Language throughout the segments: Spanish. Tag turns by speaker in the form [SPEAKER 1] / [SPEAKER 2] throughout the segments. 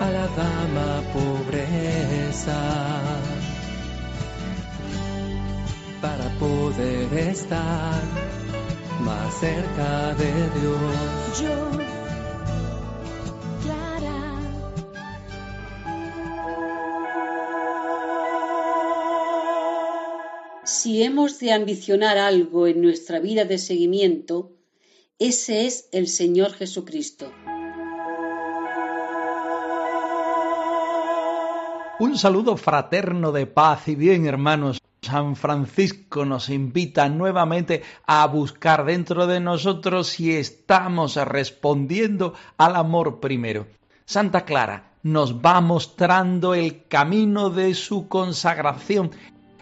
[SPEAKER 1] A la dama pobreza, para poder estar más cerca de Dios.
[SPEAKER 2] Yo, Clara.
[SPEAKER 3] Si hemos de ambicionar algo en nuestra vida de seguimiento, ese es el Señor Jesucristo.
[SPEAKER 4] Un saludo fraterno de paz y bien, hermanos. San Francisco nos invita nuevamente a buscar dentro de nosotros si estamos respondiendo al amor primero. Santa Clara nos va mostrando el camino de su consagración,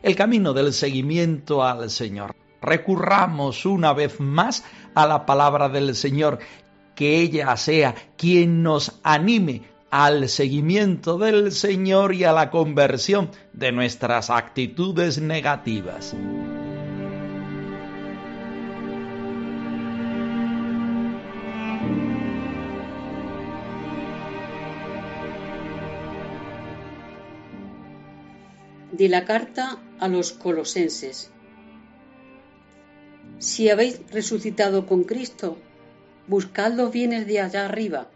[SPEAKER 4] el camino del seguimiento al Señor. Recurramos una vez más a la palabra del Señor, que ella sea quien nos anime al seguimiento del Señor y a la conversión de nuestras actitudes negativas.
[SPEAKER 3] De la carta a los colosenses. Si habéis resucitado con Cristo, buscad los bienes de allá arriba,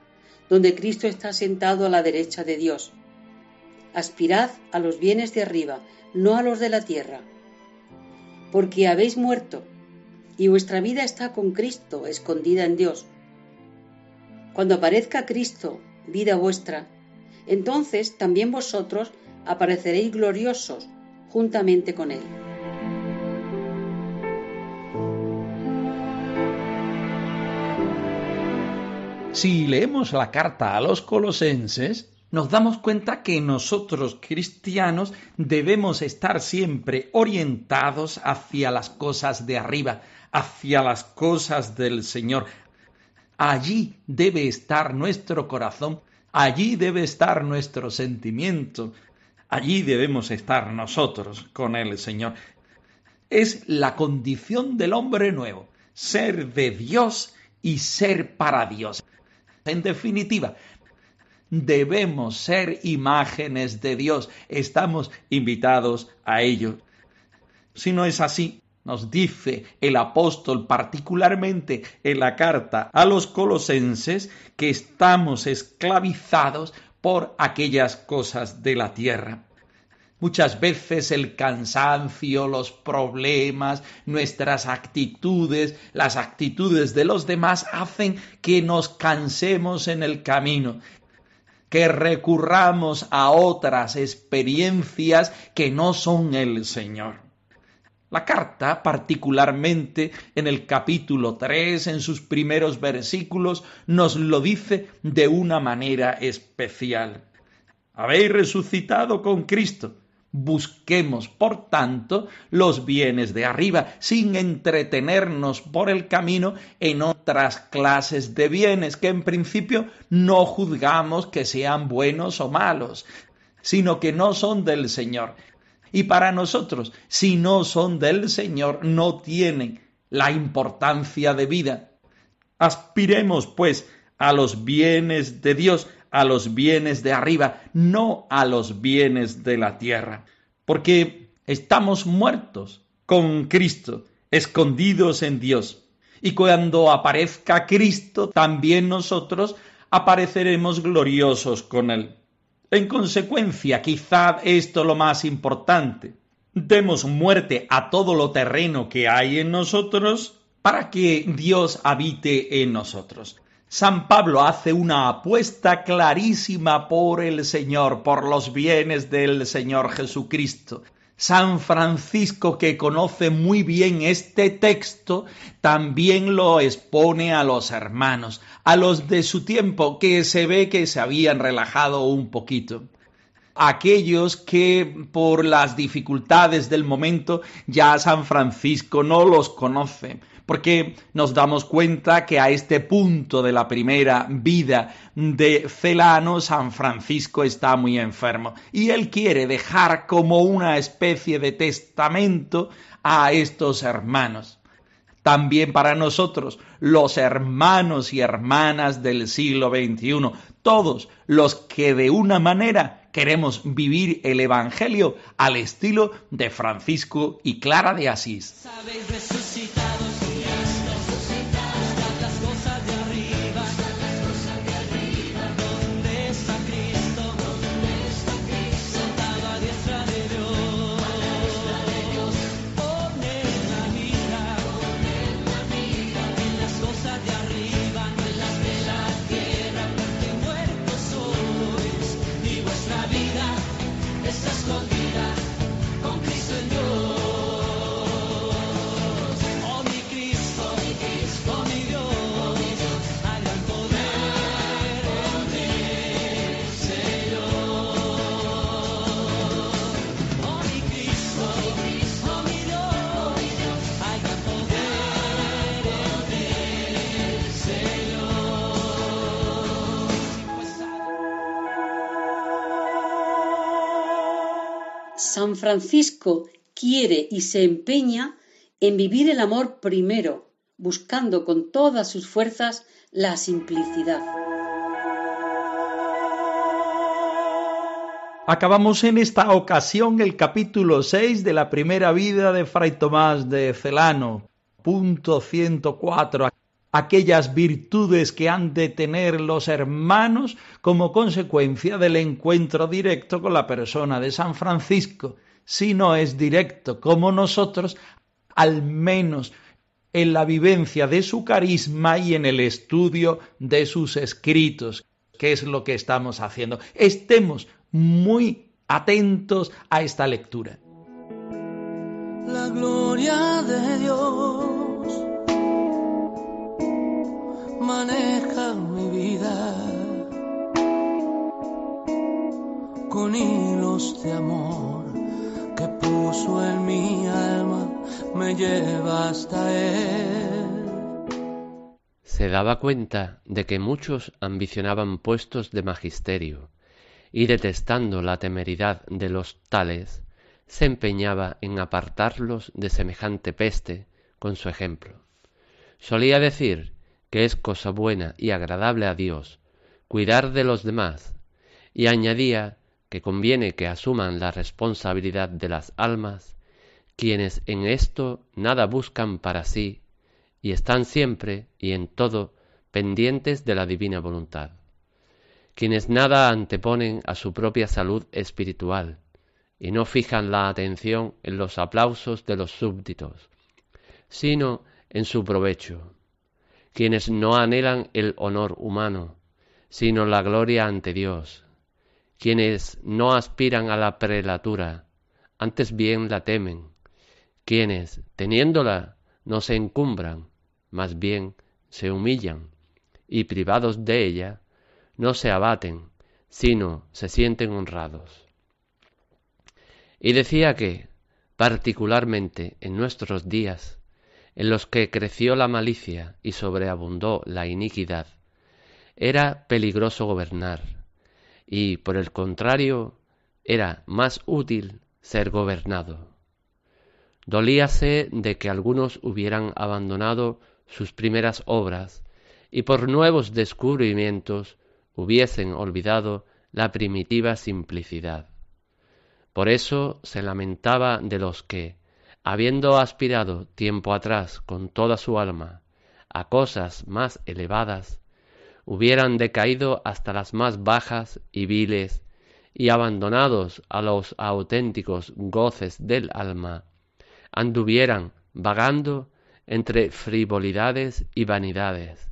[SPEAKER 3] donde Cristo está sentado a la derecha de Dios. Aspirad a los bienes de arriba, no a los de la tierra, porque habéis muerto, y vuestra vida está con Cristo, escondida en Dios. Cuando aparezca Cristo, vida vuestra, entonces también vosotros apareceréis gloriosos juntamente con Él.
[SPEAKER 4] Si leemos la carta a los colosenses, nos damos cuenta que nosotros cristianos debemos estar siempre orientados hacia las cosas de arriba, hacia las cosas del Señor. Allí debe estar nuestro corazón, allí debe estar nuestro sentimiento, allí debemos estar nosotros con el Señor. Es la condición del hombre nuevo, ser de Dios y ser para Dios. En definitiva, debemos ser imágenes de Dios. Estamos invitados a ello. Si no es así, nos dice el apóstol particularmente en la carta a los colosenses que estamos esclavizados por aquellas cosas de la tierra. Muchas veces el cansancio, los problemas, nuestras actitudes, las actitudes de los demás hacen que nos cansemos en el camino, que recurramos a otras experiencias que no son el Señor. La carta, particularmente en el capítulo 3, en sus primeros versículos, nos lo dice de una manera especial. Habéis resucitado con Cristo Busquemos, por tanto, los bienes de arriba, sin entretenernos por el camino en otras clases de bienes que en principio no juzgamos que sean buenos o malos, sino que no son del Señor. Y para nosotros, si no son del Señor, no tienen la importancia de vida. Aspiremos, pues, a los bienes de Dios, a los bienes de arriba, no a los bienes de la tierra. Porque estamos muertos con Cristo, escondidos en Dios. Y cuando aparezca Cristo, también nosotros apareceremos gloriosos con Él. En consecuencia, quizá esto lo más importante. Demos muerte a todo lo terreno que hay en nosotros para que Dios habite en nosotros. San Pablo hace una apuesta clarísima por el Señor, por los bienes del Señor Jesucristo. San Francisco, que conoce muy bien este texto, también lo expone a los hermanos, a los de su tiempo, que se ve que se habían relajado un poquito. aquellos que por las dificultades del momento ya San Francisco no los conoce, porque nos damos cuenta que a este punto de la primera vida de Celano, San Francisco está muy enfermo y él quiere dejar como una especie de testamento a estos hermanos también para nosotros, los hermanos y hermanas del siglo XXI, todos los que de una manera queremos vivir el Evangelio al estilo de Francisco y Clara de Asís.
[SPEAKER 3] San Francisco quiere y se empeña en vivir el amor primero, buscando con todas sus fuerzas la simplicidad.
[SPEAKER 4] Acabamos en esta ocasión el capítulo 6 de la primera vida de Fray Tomás de Celano, punto 104 aquellas virtudes que han de tener los hermanos como consecuencia del encuentro directo con la persona de San Francisco. Si no es directo como nosotros, al menos en la vivencia de su carisma y en el estudio de sus escritos, que es lo que estamos haciendo. Estemos muy atentos a esta lectura.
[SPEAKER 1] La gloria de Dios maneja mi vida con hilos de amor que puso en mi alma, me lleva hasta él.
[SPEAKER 2] Se daba cuenta de que muchos ambicionaban puestos de magisterio y detestando la temeridad de los tales, se empeñaba en apartarlos de semejante peste con su ejemplo. Solía decir que es cosa buena y agradable a Dios cuidar de los demás, y añadía que conviene que asuman la responsabilidad de las almas quienes en esto nada buscan para sí y están siempre y en todo pendientes de la divina voluntad, quienes nada anteponen a su propia salud espiritual y no fijan la atención en los aplausos de los súbditos, sino en su provecho quienes no anhelan el honor humano, sino la gloria ante Dios, quienes no aspiran a la prelatura, antes bien la temen, quienes, teniéndola, no se encumbran, más bien se humillan, y privados de ella, no se abaten, sino se sienten honrados. Y decía que, particularmente en nuestros días, en los que creció la malicia y sobreabundó la iniquidad, era peligroso gobernar, y por el contrario era más útil ser gobernado. Dolíase de que algunos hubieran abandonado sus primeras obras y por nuevos descubrimientos hubiesen olvidado la primitiva simplicidad. Por eso se lamentaba de los que, habiendo aspirado tiempo atrás con toda su alma a cosas más elevadas, hubieran decaído hasta las más bajas y viles, y abandonados a los auténticos goces del alma, anduvieran vagando entre frivolidades y vanidades,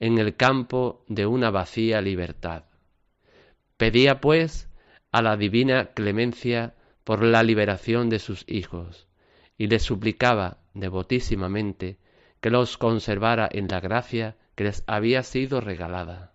[SPEAKER 2] en el campo de una vacía libertad. Pedía, pues, a la divina clemencia por la liberación de sus hijos, y le suplicaba devotísimamente que los conservara en la gracia que les había sido regalada.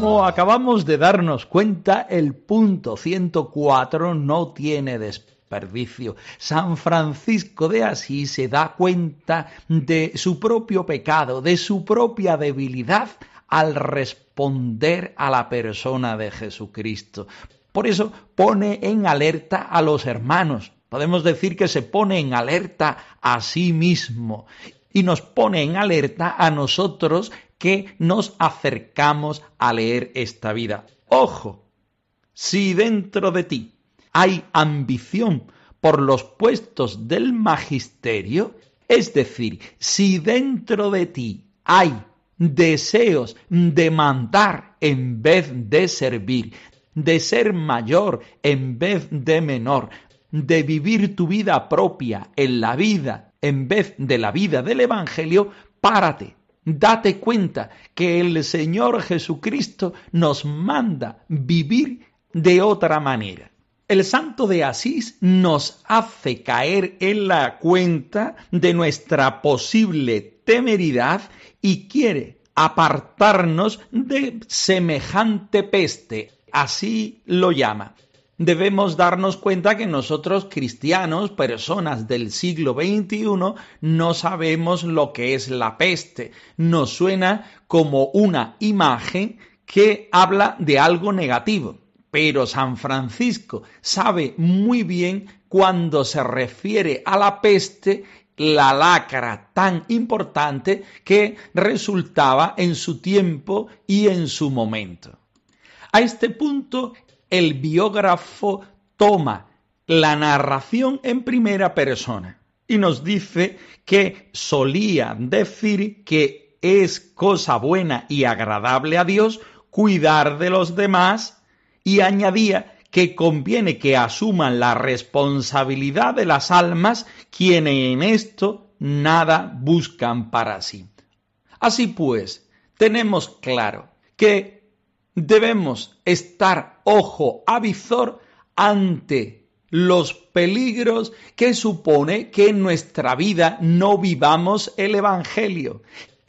[SPEAKER 4] Como acabamos de darnos cuenta, el punto 104 no tiene desperdicio. San Francisco de Asís se da cuenta de su propio pecado, de su propia debilidad al responder a la persona de Jesucristo. Por eso pone en alerta a los hermanos. Podemos decir que se pone en alerta a sí mismo y nos pone en alerta a nosotros que nos acercamos a leer esta vida. Ojo, si dentro de ti hay ambición por los puestos del magisterio, es decir, si dentro de ti hay deseos de mandar en vez de servir, de ser mayor en vez de menor, de vivir tu vida propia en la vida en vez de la vida del Evangelio, párate, date cuenta que el Señor Jesucristo nos manda vivir de otra manera. El santo de Asís nos hace caer en la cuenta de nuestra posible temeridad y quiere apartarnos de semejante peste, así lo llama debemos darnos cuenta que nosotros cristianos, personas del siglo XXI, no sabemos lo que es la peste. Nos suena como una imagen que habla de algo negativo. Pero San Francisco sabe muy bien cuando se refiere a la peste la lacra tan importante que resultaba en su tiempo y en su momento. A este punto el biógrafo toma la narración en primera persona y nos dice que solía decir que es cosa buena y agradable a Dios cuidar de los demás y añadía que conviene que asuman la responsabilidad de las almas quienes en esto nada buscan para sí. Así pues, tenemos claro que debemos estar ojo avizor ante los peligros que supone que en nuestra vida no vivamos el Evangelio,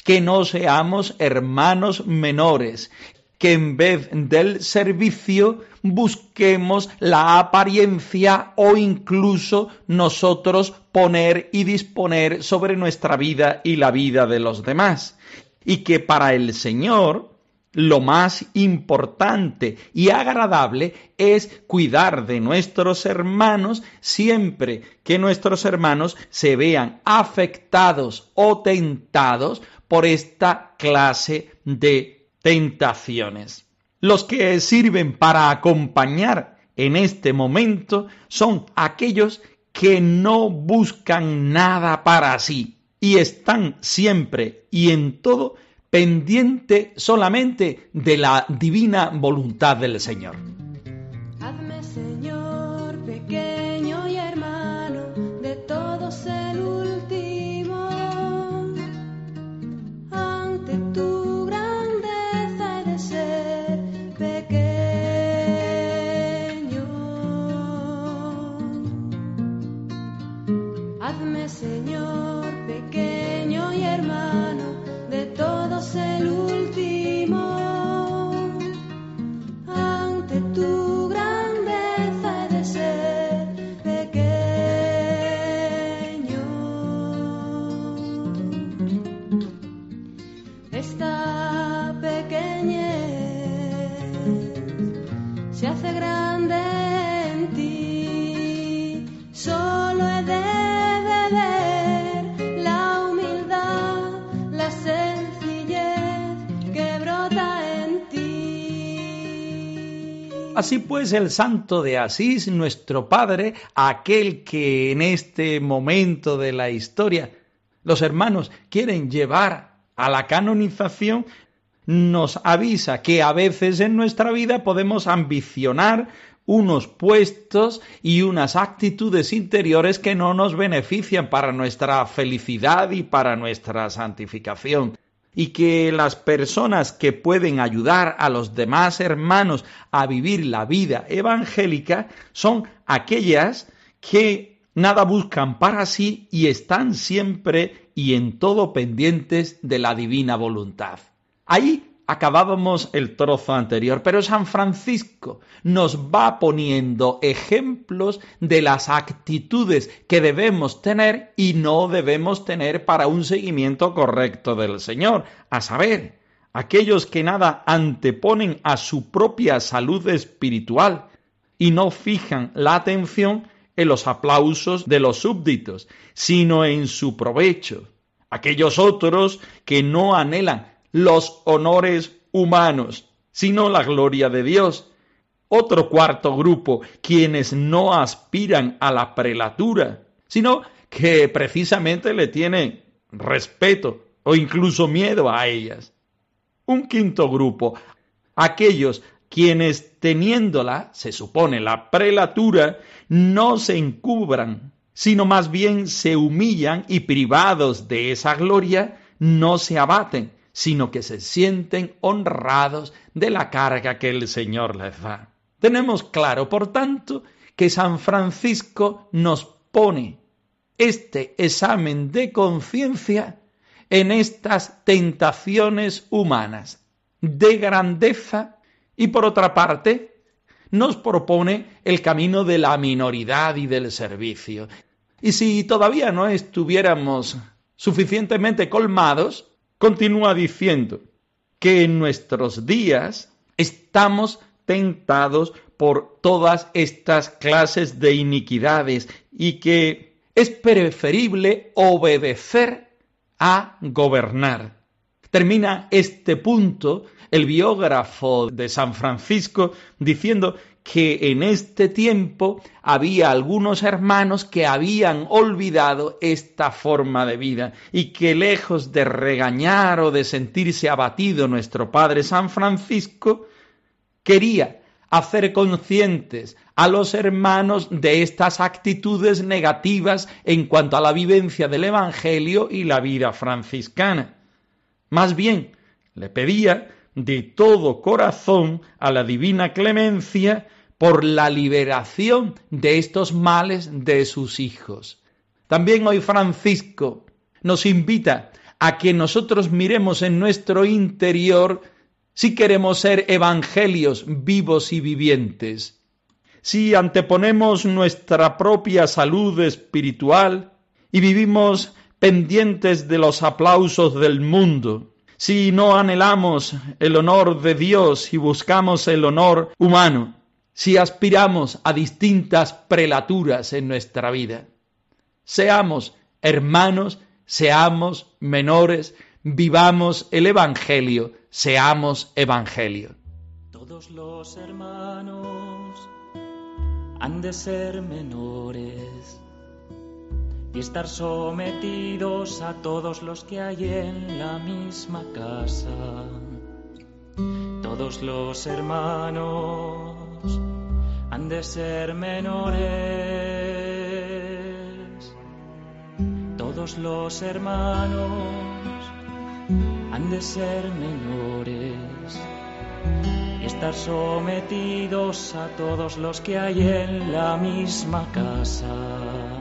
[SPEAKER 4] que no seamos hermanos menores, que en vez del servicio busquemos la apariencia o incluso nosotros poner y disponer sobre nuestra vida y la vida de los demás. Y que para el Señor lo más importante y agradable es cuidar de nuestros hermanos siempre que nuestros hermanos se vean afectados o tentados por esta clase de tentaciones. Los que sirven para acompañar en este momento son aquellos que no buscan nada para sí y están siempre y en todo pendiente solamente de la divina voluntad del
[SPEAKER 5] Señor.
[SPEAKER 4] Así pues, el santo de Asís, nuestro Padre, aquel que en este momento de la historia los hermanos quieren llevar a la canonización, nos avisa que a veces en nuestra vida podemos ambicionar unos puestos y unas actitudes interiores que no nos benefician para nuestra felicidad y para nuestra santificación y que las personas que pueden ayudar a los demás hermanos a vivir la vida evangélica son aquellas que nada buscan para sí y están siempre y en todo pendientes de la divina voluntad. Ahí acabábamos el trozo anterior, pero San Francisco nos va poniendo ejemplos de las actitudes que debemos tener y no debemos tener para un seguimiento correcto del Señor, a saber, aquellos que nada anteponen a su propia salud espiritual y no fijan la atención en los aplausos de los súbditos, sino en su provecho. Aquellos otros que no anhelan los honores humanos, sino la gloria de Dios. Otro cuarto grupo, quienes no aspiran a la prelatura, sino que precisamente le tienen respeto o incluso miedo a ellas. Un quinto grupo, aquellos quienes teniéndola, se supone, la prelatura, no se encubran, sino más bien se humillan y privados de esa gloria, no se abaten, sino que se sienten honrados de la carga que el Señor les da. Tenemos claro, por tanto, que San Francisco nos pone este examen de conciencia en estas tentaciones humanas de grandeza y por otra parte nos propone el camino de la minoridad y del servicio. Y si todavía no estuviéramos suficientemente colmados, continúa diciendo que en nuestros días estamos tentados por todas estas clases de iniquidades y que es preferible obedecer a gobernar. Termina este punto el biógrafo de San Francisco diciendo que en este tiempo había algunos hermanos que habían olvidado esta forma de vida y que lejos de regañar o de sentirse abatido nuestro Padre San Francisco, quería hacer conscientes a los hermanos de estas actitudes negativas en cuanto a la vivencia del Evangelio y la vida franciscana. Más bien, le pedía de todo corazón a la divina clemencia por la liberación de estos males de sus hijos. También hoy Francisco nos invita a que nosotros miremos en nuestro interior si queremos ser evangelios vivos y vivientes, si anteponemos nuestra propia salud espiritual y vivimos pendientes de los aplausos del mundo, si no anhelamos el honor de Dios y buscamos el honor humano, si aspiramos a distintas prelaturas en nuestra vida. Seamos hermanos, seamos menores, vivamos el Evangelio, seamos Evangelio.
[SPEAKER 6] Y estar sometidos a todos los que hay en la misma casa. Todos los hermanos han de ser menores. Todos los hermanos han de ser menores y estar sometidos a todos los que hay en la misma casa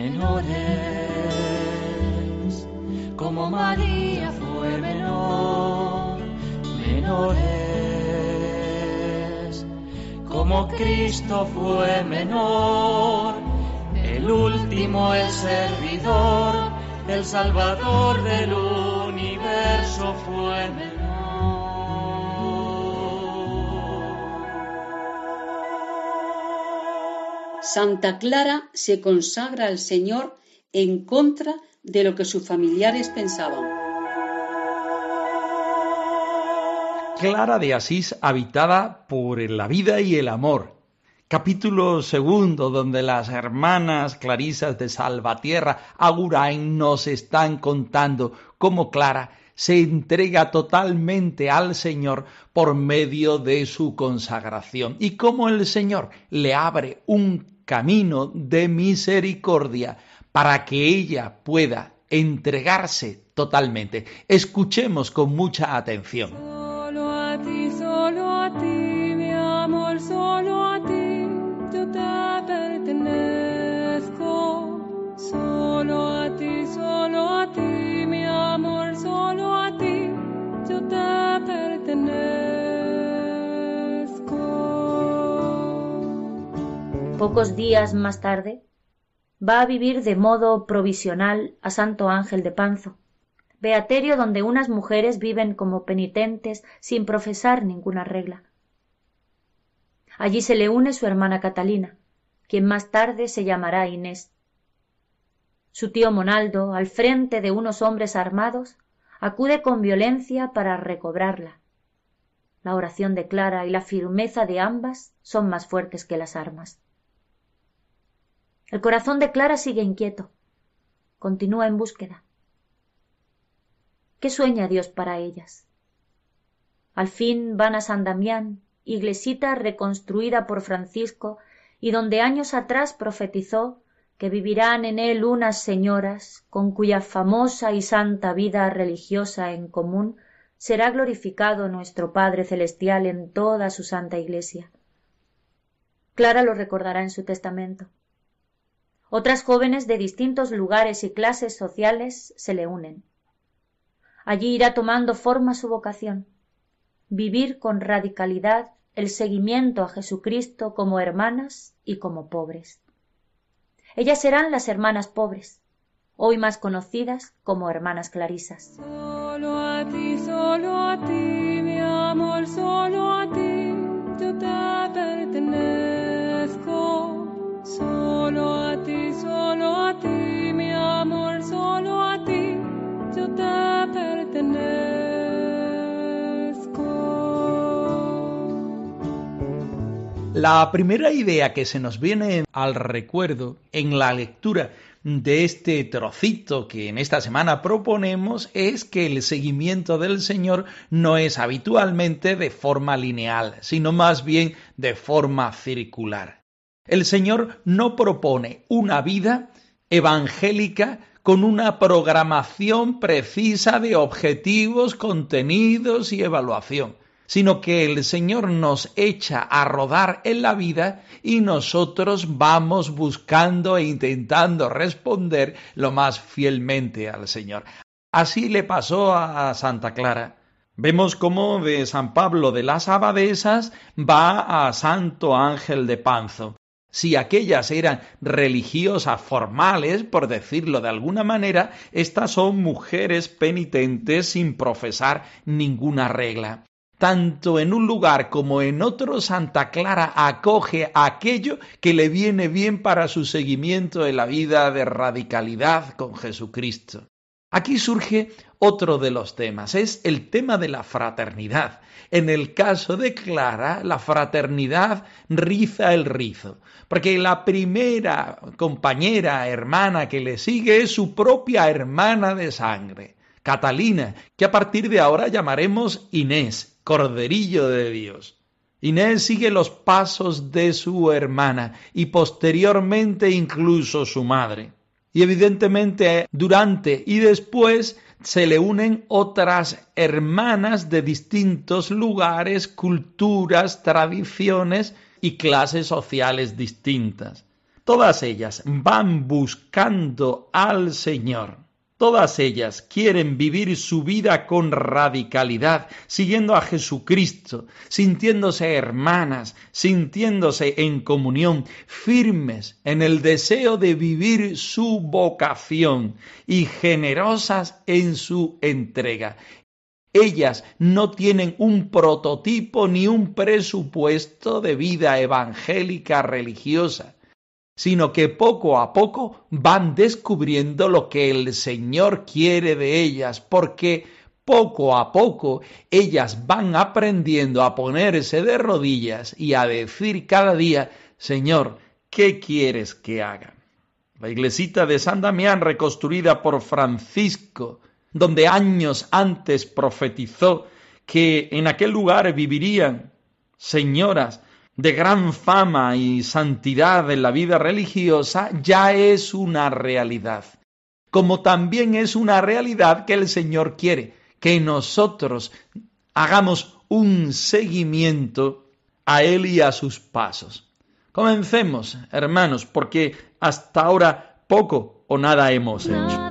[SPEAKER 6] Menores, como María fue menor, menores, como Cristo fue menor, el último, el servidor, el Salvador del universo fue.
[SPEAKER 3] Santa Clara se consagra al Señor en contra de lo que sus familiares pensaban.
[SPEAKER 4] Clara de Asís habitada por la vida y el amor. capítulo segundo, donde las hermanas Clarisas de Salvatierra Agurain nos están contando cómo Clara se entrega totalmente al Señor por medio de su consagración y cómo el Señor le abre un camino de misericordia para que ella pueda entregarse totalmente. Escuchemos con mucha atención.
[SPEAKER 7] Pocos días más tarde, va a vivir de modo provisional a Santo Ángel de Panzo, beaterio donde unas mujeres viven como penitentes sin profesar ninguna regla. Allí se le une su hermana Catalina, quien más tarde se llamará Inés. Su tío Monaldo, al frente de unos hombres armados, acude con violencia para recobrarla. La oración de Clara y la firmeza de ambas son más fuertes que las armas. El corazón de Clara sigue inquieto. Continúa en búsqueda. ¿Qué sueña Dios para ellas? Al fin van a San Damián, iglesita reconstruida por Francisco y donde años atrás profetizó que vivirán en él unas señoras con cuya famosa y santa vida religiosa en común será glorificado nuestro Padre Celestial en toda su santa iglesia. Clara lo recordará en su testamento. Otras jóvenes de distintos lugares y clases sociales se le unen. Allí irá tomando forma su vocación, vivir con radicalidad el seguimiento a Jesucristo como hermanas y como pobres. Ellas serán las hermanas pobres, hoy más conocidas como hermanas clarisas.
[SPEAKER 4] La primera idea que se nos viene al recuerdo en la lectura de este trocito que en esta semana proponemos es que el seguimiento del Señor no es habitualmente de forma lineal, sino más bien de forma circular. El Señor no propone una vida evangélica con una programación precisa de objetivos, contenidos y evaluación, sino que el Señor nos echa a rodar en la vida y nosotros vamos buscando e intentando responder lo más fielmente al Señor. Así le pasó a Santa Clara. Vemos cómo de San Pablo de las Abadesas va a Santo Ángel de Panzo. Si aquellas eran religiosas formales, por decirlo de alguna manera, estas son mujeres penitentes sin profesar ninguna regla. Tanto en un lugar como en otro, Santa Clara acoge aquello que le viene bien para su seguimiento en la vida de radicalidad con Jesucristo. Aquí surge otro de los temas, es el tema de la fraternidad. En el caso de Clara, la fraternidad riza el rizo, porque la primera compañera, hermana que le sigue es su propia hermana de sangre, Catalina, que a partir de ahora llamaremos Inés, Corderillo de Dios. Inés sigue los pasos de su hermana y posteriormente incluso su madre. Y evidentemente durante y después se le unen otras hermanas de distintos lugares, culturas, tradiciones y clases sociales distintas. Todas ellas van buscando al Señor. Todas ellas quieren vivir su vida con radicalidad, siguiendo a Jesucristo, sintiéndose hermanas, sintiéndose en comunión, firmes en el deseo de vivir su vocación y generosas en su entrega. Ellas no tienen un prototipo ni un presupuesto de vida evangélica religiosa sino que poco a poco van descubriendo lo que el Señor quiere de ellas, porque poco a poco ellas van aprendiendo a ponerse de rodillas y a decir cada día, Señor, ¿qué quieres que haga? La iglesita de San Damián, reconstruida por Francisco, donde años antes profetizó que en aquel lugar vivirían señoras de gran fama y santidad en la vida religiosa, ya es una realidad. Como también es una realidad que el Señor quiere que nosotros hagamos un seguimiento a Él y a sus pasos. Comencemos, hermanos, porque hasta ahora poco o nada hemos hecho.